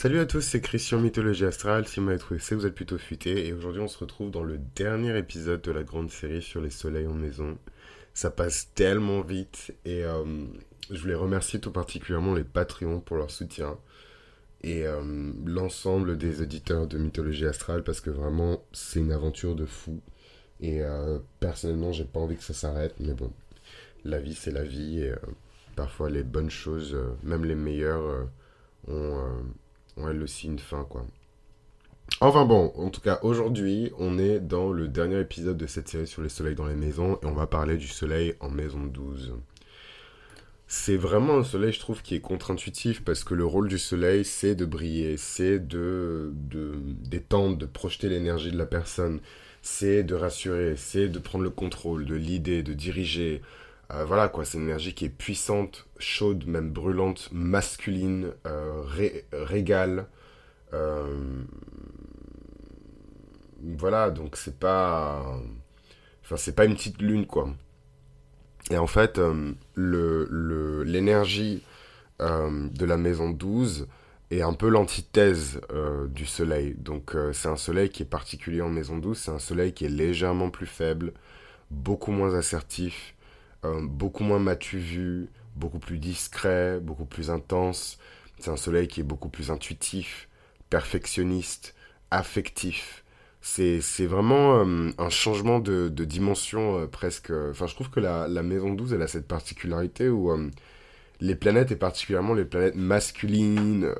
Salut à tous, c'est Christian Mythologie Astrale. Si vous m'avez trouvé, c'est vous êtes plutôt futé. Et aujourd'hui, on se retrouve dans le dernier épisode de la grande série sur les soleils en maison. Ça passe tellement vite et euh, je voulais remercier tout particulièrement les Patreons pour leur soutien et euh, l'ensemble des auditeurs de Mythologie Astrale parce que vraiment, c'est une aventure de fou. Et euh, personnellement, j'ai pas envie que ça s'arrête, mais bon, la vie, c'est la vie et parfois les bonnes choses, même les meilleures, ont ont elle aussi fin, quoi. Enfin bon, en tout cas, aujourd'hui, on est dans le dernier épisode de cette série sur les soleils dans les maisons et on va parler du soleil en maison 12. C'est vraiment un soleil, je trouve, qui est contre-intuitif parce que le rôle du soleil, c'est de briller, c'est de, de d'étendre, de projeter l'énergie de la personne, c'est de rassurer, c'est de prendre le contrôle, de l'idée, de diriger. Euh, voilà quoi, c'est une énergie qui est puissante, chaude, même brûlante, masculine, euh, régale. Euh, voilà, donc c'est pas. Enfin, c'est pas une petite lune quoi. Et en fait, le, l'énergie de la maison 12 est un peu l'antithèse du soleil. Donc, c'est un soleil qui est particulier en maison 12, c'est un soleil qui est légèrement plus faible, beaucoup moins assertif euh, beaucoup moins m'as-tu vu, beaucoup plus discret, beaucoup plus intense. C'est un soleil qui est beaucoup plus intuitif, perfectionniste, affectif. C'est, vraiment euh, un changement de, dimension euh, presque. Enfin, je trouve que la, la, maison 12, elle a cette particularité où les planètes, et particulièrement les planètes masculines,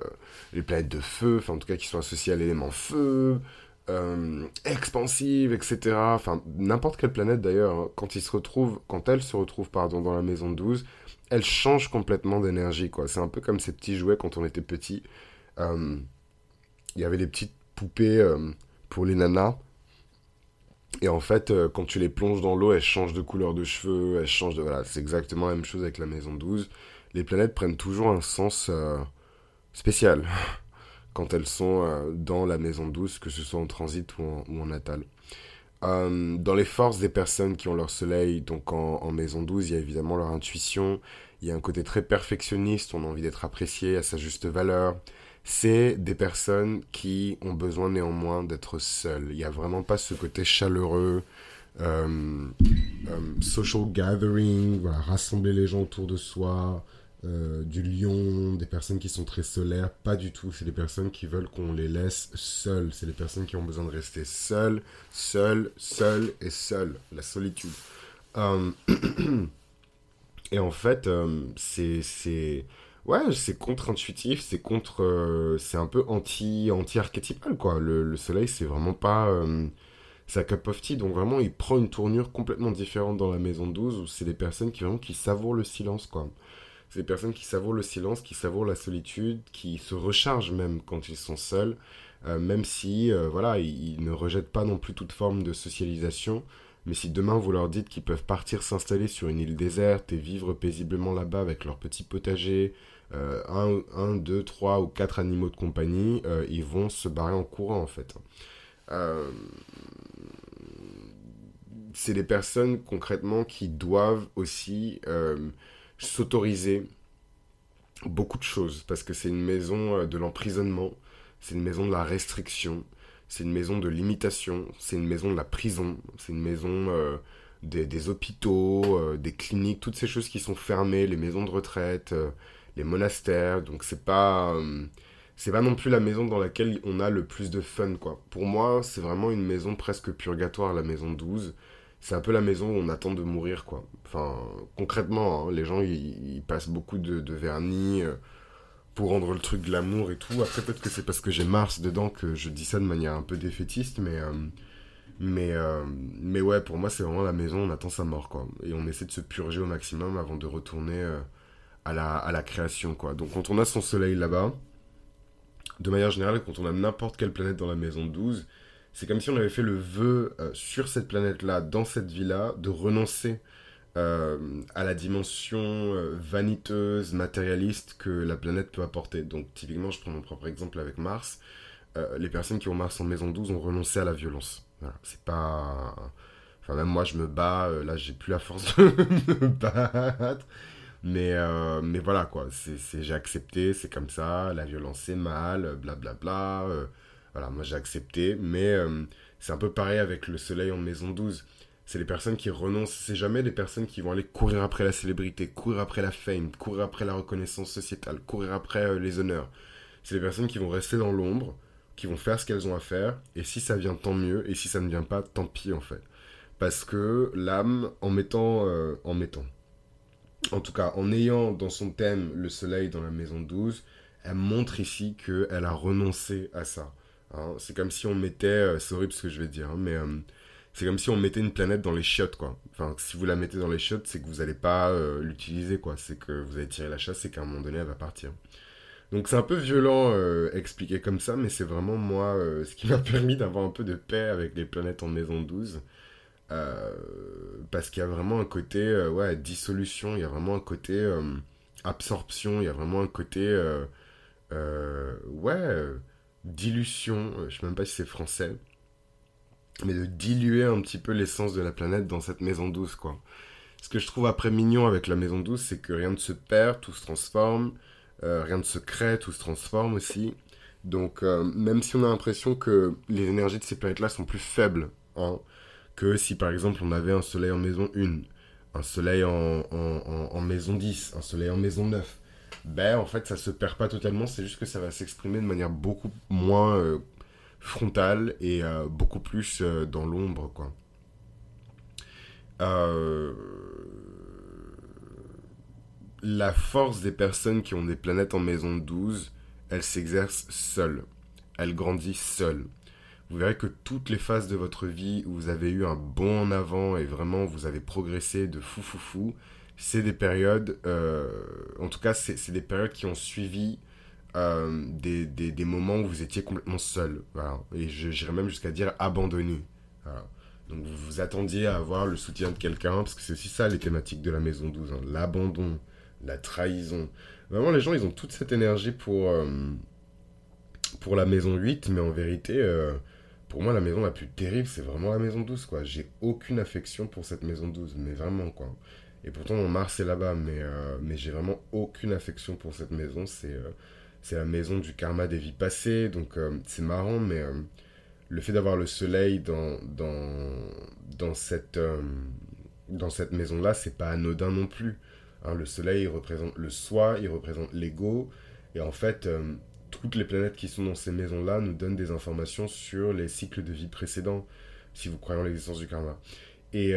les planètes de feu, enfin en tout cas qui sont associées à l'élément feu, euh, expansive, etc. Enfin, n'importe quelle planète d'ailleurs, hein, quand il se retrouve, quand elle se retrouve pardon, dans la maison 12, elle change complètement d'énergie. C'est un peu comme ces petits jouets quand on était petit. Euh, il y avait des petites poupées euh, pour les nanas. Et en fait, quand tu les plonges dans l'eau, elles changent de couleur de cheveux, elles changent de... Voilà, c'est exactement la même chose avec la maison 12. Les planètes prennent toujours un sens spécial. quand elles sont euh, dans la maison douce, que ce soit en transit ou en, natal. Euh, dans les forces des personnes qui ont leur soleil, donc en, maison douce, il y a évidemment leur intuition, il y a un côté très perfectionniste, on a envie d'être apprécié à sa juste valeur. C'est des personnes qui ont besoin néanmoins d'être seules. Il n'y a vraiment pas ce côté chaleureux, euh, social gathering, rassembler les gens autour de soi, euh, du lion, des personnes qui sont très solaires, pas du tout. C'est des personnes qui veulent qu'on les laisse seules. C'est des personnes qui ont besoin de rester seules, seules, seules et seules. La solitude. Euh, et en fait, euh, c'est, c'est, ouais, c'est contre-intuitif, c'est contre, c'est un peu anti, anti-archétypal quoi. Le, soleil, c'est vraiment pas cup of tea. Donc vraiment, il prend une tournure complètement différente dans la maison 12 où c'est des personnes qui vraiment qui savourent le silence, quoi. C'est des personnes qui savourent le silence, qui savourent la solitude, qui se rechargent même quand ils sont seuls, euh, même si, euh, voilà, ils, ne rejettent pas non plus toute forme de socialisation. Mais si demain vous leur dites qu'ils peuvent partir s'installer sur une île déserte et vivre paisiblement là-bas avec leur petit potager, euh, un, un, deux, trois ou quatre animaux de compagnie, ils vont se barrer en courant en fait. c'est des personnes concrètement qui doivent aussi s'autoriser beaucoup de choses parce que c'est une maison euh, de l'emprisonnement, c'est une maison de la restriction, c'est une maison de l'imitation, c'est une maison de la prison, c'est une maison euh, des, hôpitaux, euh, des cliniques, toutes ces choses qui sont fermées, les maisons de retraite, les monastères. Donc c'est pas c'est pas non plus la maison dans laquelle on a le plus de fun quoi. Pour moi, c'est vraiment une maison presque purgatoire la maison 12 c'est un peu la maison où on attend de mourir, quoi. Enfin, concrètement, hein, les gens, ils, passent beaucoup de, vernis euh, pour rendre le truc de l'amour et tout. Après, peut-être que c'est parce que j'ai Mars dedans que je dis ça de manière un peu défaitiste, mais... Euh, mais, euh, mais ouais, pour moi, c'est vraiment la maison, on attend sa mort, quoi. Et on essaie de se purger au maximum avant de retourner à, la, à la création, quoi. Donc, quand on a son soleil là-bas, de manière générale, quand on a n'importe quelle planète dans la maison 12, c'est comme si on avait fait le vœu euh, sur cette planète-là, dans cette vie-là, de renoncer euh, à la dimension euh, vaniteuse, matérialiste que la planète peut apporter. Donc typiquement, je prends mon propre exemple avec Mars. les personnes qui ont Mars en maison 12 ont renoncé à la violence. C'est pas... Enfin, même moi, je me bats, là, j'ai plus la force de me battre. Mais, mais voilà, quoi. J'ai accepté, c'est comme ça. La violence, c'est mal, blablabla. Bla, bla, voilà, moi, j'ai accepté. Mais euh, c'est un peu pareil avec le soleil en maison 12. C'est les personnes qui renoncent. C'est jamais des personnes qui vont aller courir après la célébrité, courir après la fame, courir après la reconnaissance sociétale, courir après les honneurs. C'est les personnes qui vont rester dans l'ombre, qui vont faire ce qu'elles ont à faire. Et si ça vient, tant mieux. Et si ça ne vient pas, tant pis, en fait. Parce que l'âme, en mettant, en mettant, en tout cas, en ayant dans son thème le soleil dans la maison 12, elle montre ici qu'elle a renoncé à ça. C'est comme si on mettait, euh, c'est horrible ce que je vais dire, hein, mais euh, c'est comme si on mettait une planète dans les chiottes, quoi. Enfin, si vous la mettez dans les chiottes, c'est que vous n'allez pas euh, l'utiliser, quoi. C'est que vous allez tirer la chasse et qu'à un moment donné, elle va partir. Donc c'est un peu violent expliqué comme ça, mais c'est vraiment moi ce qui m'a permis d'avoir un peu de paix avec les planètes en maison 12. Euh, parce qu'il y a vraiment un côté euh, ouais, dissolution, il y a vraiment un côté euh, absorption, il y a vraiment un côté ouais, dilution, je sais même pas si c'est français, mais de diluer un petit peu l'essence de la planète dans cette maison douce, quoi. Ce que je trouve après mignon avec la maison douce, c'est que rien ne se perd, tout se transforme, rien ne se crée, tout se transforme aussi. Donc, même si on a l'impression que les énergies de ces planètes-là sont plus faibles, hein, que si par exemple on avait un soleil en maison 1, un soleil en, maison 10, un soleil en maison 9, ben en fait ça se perd pas totalement, c'est juste que ça va s'exprimer de manière beaucoup moins euh, frontale et euh, beaucoup plus euh, dans l'ombre quoi. La force des personnes qui ont des planètes en maison 12, elle s'exerce seule. Elle grandit seule vous verrez que toutes les phases de votre vie où vous avez eu un bond en avant et vraiment vous avez progressé de fou fou fou, c'est des périodes, euh, en tout cas c'est des périodes qui ont suivi euh, des, des, des, moments où vous étiez complètement seul. Et j'irais même jusqu'à dire abandonné. Donc vous vous attendiez à avoir le soutien de quelqu'un, parce que c'est aussi ça les thématiques de la maison 12, hein. l'abandon, la trahison. Vraiment les gens ils ont toute cette énergie pour, euh, pour la maison 8, mais en vérité pour moi, la maison la plus terrible, c'est vraiment la maison 12, quoi. J'ai aucune affection pour cette maison 12, mais vraiment, quoi. Et pourtant, Mars est là-bas, mais, euh, mais j'ai vraiment aucune affection pour cette maison. C'est euh, c'est la maison du karma des vies passées, donc euh, c'est marrant, mais le fait d'avoir le soleil dans, dans, dans cette, cette maison-là, c'est pas anodin non plus. Hein, le soleil, il représente le soi, il représente l'ego, et en fait, toutes les planètes qui sont dans ces maisons-là nous donnent des informations sur les cycles de vie précédents, si vous croyez en l'existence du karma. Et,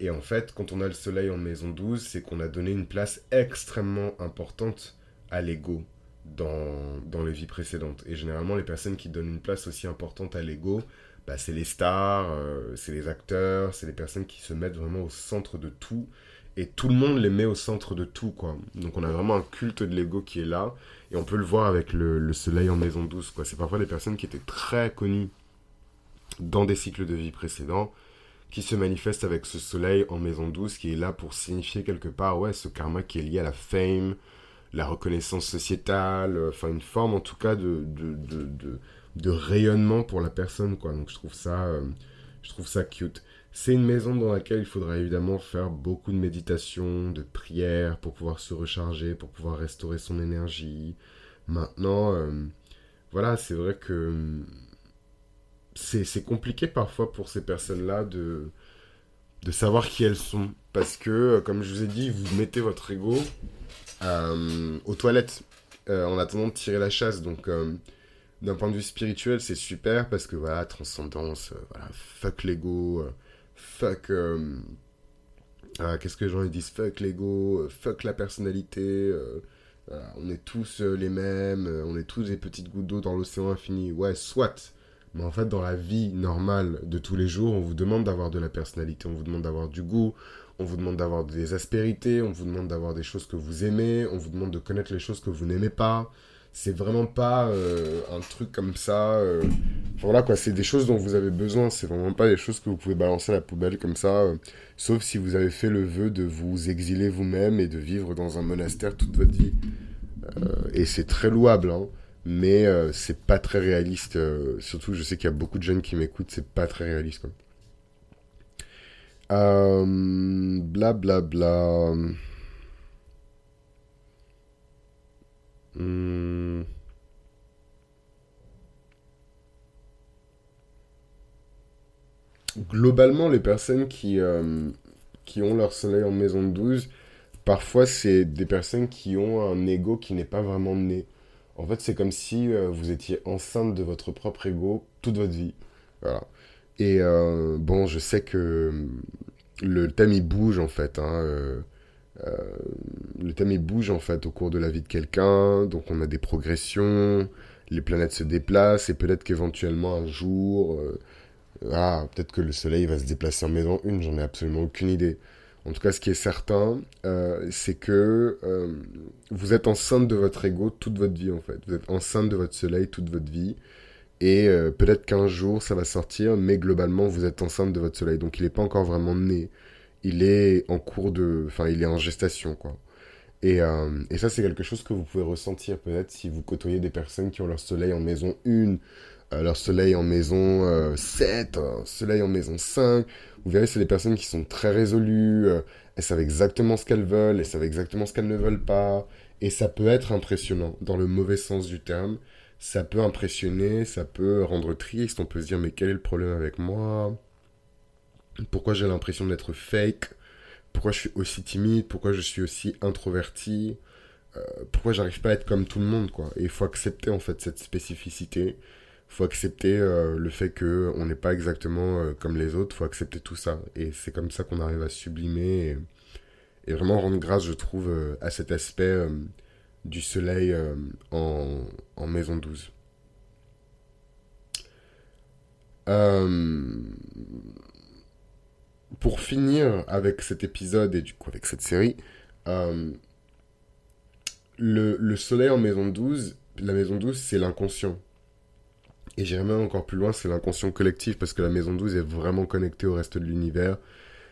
et, en fait, quand on a le soleil en maison 12, c'est qu'on a donné une place extrêmement importante à l'ego dans, dans les vies précédentes. Et généralement, les personnes qui donnent une place aussi importante à l'ego, bah, c'est les stars, euh, c'est les acteurs, c'est les personnes qui se mettent vraiment au centre de tout. Et tout le monde les met au centre de tout, quoi. Donc on a vraiment un culte de l'ego qui est là. Et on peut le voir avec le, soleil en maison douce. Quoi. C'est parfois des personnes qui étaient très connues dans des cycles de vie précédents qui se manifestent avec ce soleil en maison douce qui est là pour signifier quelque part ouais, ce karma qui est lié à la fame, la reconnaissance sociétale, euh, enfin une forme en tout cas de, de, rayonnement pour la personne. Quoi. Donc je trouve ça, euh, je trouve ça cute. C'est une maison dans laquelle il faudra évidemment faire beaucoup de méditation, de prière pour pouvoir se recharger, pour pouvoir restaurer son énergie. Maintenant, euh, voilà, c'est vrai que euh, c'est compliqué parfois pour ces personnes-là de, de savoir qui elles sont. Parce que, euh, comme je vous ai dit, vous mettez votre ego aux toilettes en attendant de tirer la chasse. Donc, d'un point de vue spirituel, c'est super parce que, voilà, transcendance, voilà, fuck l'ego fuck. Euh, qu'est-ce que les gens disent? Fuck l'ego, euh, fuck la personnalité. Euh, on est tous les mêmes, on est tous des petites gouttes d'eau dans l'océan infini. Ouais, soit. Mais en fait, dans la vie normale de tous les jours, on vous demande d'avoir de la personnalité, on vous demande d'avoir du goût, on vous demande d'avoir des aspérités, on vous demande d'avoir des choses que vous aimez, on vous demande de connaître les choses que vous n'aimez pas c'est vraiment pas euh, un truc comme ça. Euh, voilà quoi, c'est des choses dont vous avez besoin. C'est vraiment pas des choses que vous pouvez balancer à la poubelle comme ça. Euh, sauf si vous avez fait le vœu de vous exiler vous-même et de vivre dans un monastère toute votre vie. et c'est très louable, hein, mais c'est pas très réaliste. surtout, je sais qu'il y a beaucoup de jeunes qui m'écoutent, c'est pas très réaliste. Quoi. Bla. Hmm. Globalement, les personnes qui, euh, qui ont leur soleil en maison de 12, parfois c'est des personnes qui ont un ego qui n'est pas vraiment né. En fait, c'est comme si euh, vous étiez enceinte de votre propre ego toute votre vie. Voilà. Et euh, bon, je sais que le thème il bouge en fait. Hein, euh, le thème il bouge en fait au cours de la vie de quelqu'un. Donc on a des progressions, les planètes se déplacent et peut-être qu'éventuellement un jour, ah, peut-être que le soleil va se déplacer en maison 1, j'en ai absolument aucune idée. En tout cas, ce qui est certain, euh, c'est que euh, vous êtes enceinte de votre ego toute votre vie en fait. Vous êtes enceinte de votre soleil toute votre vie. Et euh, peut-être qu'un jour ça va sortir, mais globalement vous êtes enceinte de votre soleil. Donc il n'est pas encore vraiment né. Il est en cours de. Enfin, il est en gestation quoi. Et, et ça, c'est quelque chose que vous pouvez ressentir peut-être si vous côtoyez des personnes qui ont leur soleil en maison 1, euh, leur soleil en maison euh, 7, un soleil en maison 5. Vous verrez, c'est des personnes qui sont très résolues, euh, elles savent exactement ce qu'elles veulent, elles savent exactement ce qu'elles ne veulent pas. Et ça peut être impressionnant, dans le mauvais sens du terme. Ça peut impressionner, ça peut rendre triste, on peut se dire mais quel est le problème avec moi? Pourquoi j'ai l'impression d'être fake? Pourquoi je suis aussi timide? Pourquoi je suis aussi introverti? Euh, Pourquoi j'arrive pas à être comme tout le monde quoi? Et il faut accepter en fait cette spécificité. Faut accepter euh, le fait que on n'est pas exactement euh, comme les autres. Faut accepter tout ça. Et c'est comme ça qu'on arrive à sublimer et, vraiment rendre grâce, je trouve, euh, à cet aspect du soleil en, maison 12. Euh, pour finir avec cet épisode et du coup avec cette série, le, le soleil en maison 12, la maison 12, c'est l'inconscient. Et j'irai même encore plus loin, c'est l'inconscient collectif parce que la maison 12 est vraiment connectée au reste de l'univers.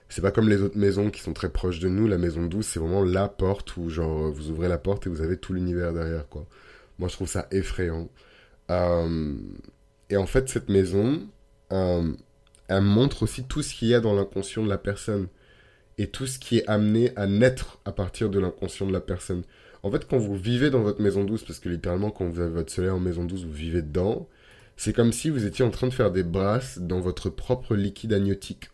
C'est pas comme les autres maisons qui sont très proches de nous. La maison 12, c'est vraiment la porte où, genre, vous ouvrez la porte et vous avez tout l'univers derrière, quoi. Moi, je trouve ça effrayant. Euh, et en fait, cette maison, euh, elle montre aussi tout ce qu'il y a dans l'inconscient de la personne et tout ce qui est amené à naître à partir de l'inconscient de la personne. En fait, quand vous vivez dans votre maison 12, parce que littéralement, quand vous avez votre soleil en maison 12, vous vivez dedans, c'est comme si vous étiez en train de faire des brasses dans votre propre liquide amniotique.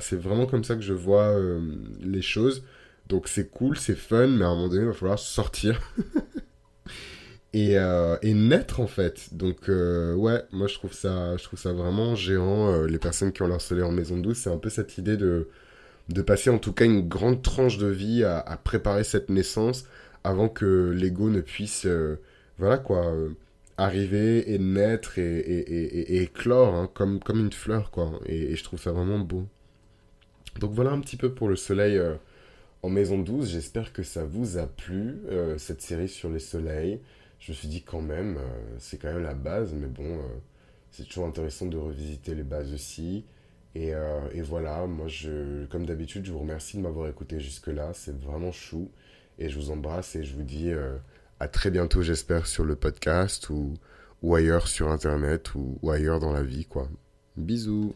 C'est vraiment comme ça que je vois euh, les choses. Donc c'est cool, c'est fun, mais à un moment donné, il va falloir sortir et, euh, et naître en fait. Donc euh, ouais, moi je trouve ça, je trouve ça vraiment géant. les personnes qui ont leur soleil en maison 12, c'est un peu cette idée de, de passer en tout cas une grande tranche de vie à, à préparer cette naissance avant que l'ego ne puisse, voilà quoi, arriver et naître et, et, éclore hein, comme, une fleur quoi. Et, je trouve ça vraiment beau. Donc voilà un petit peu pour le soleil euh, en maison 12. J'espère que ça vous a plu, euh, cette série sur les soleils. Je me suis dit quand même, euh, c'est quand même la base, mais bon, c'est toujours intéressant de revisiter les bases aussi. Et, et voilà, moi, je, comme d'habitude, je vous remercie de m'avoir écouté jusque-là. C'est vraiment chou. Et je vous embrasse et je vous dis à très bientôt, j'espère, sur le podcast ou, ailleurs sur Internet ou, ou ailleurs dans la vie, quoi. Bisous.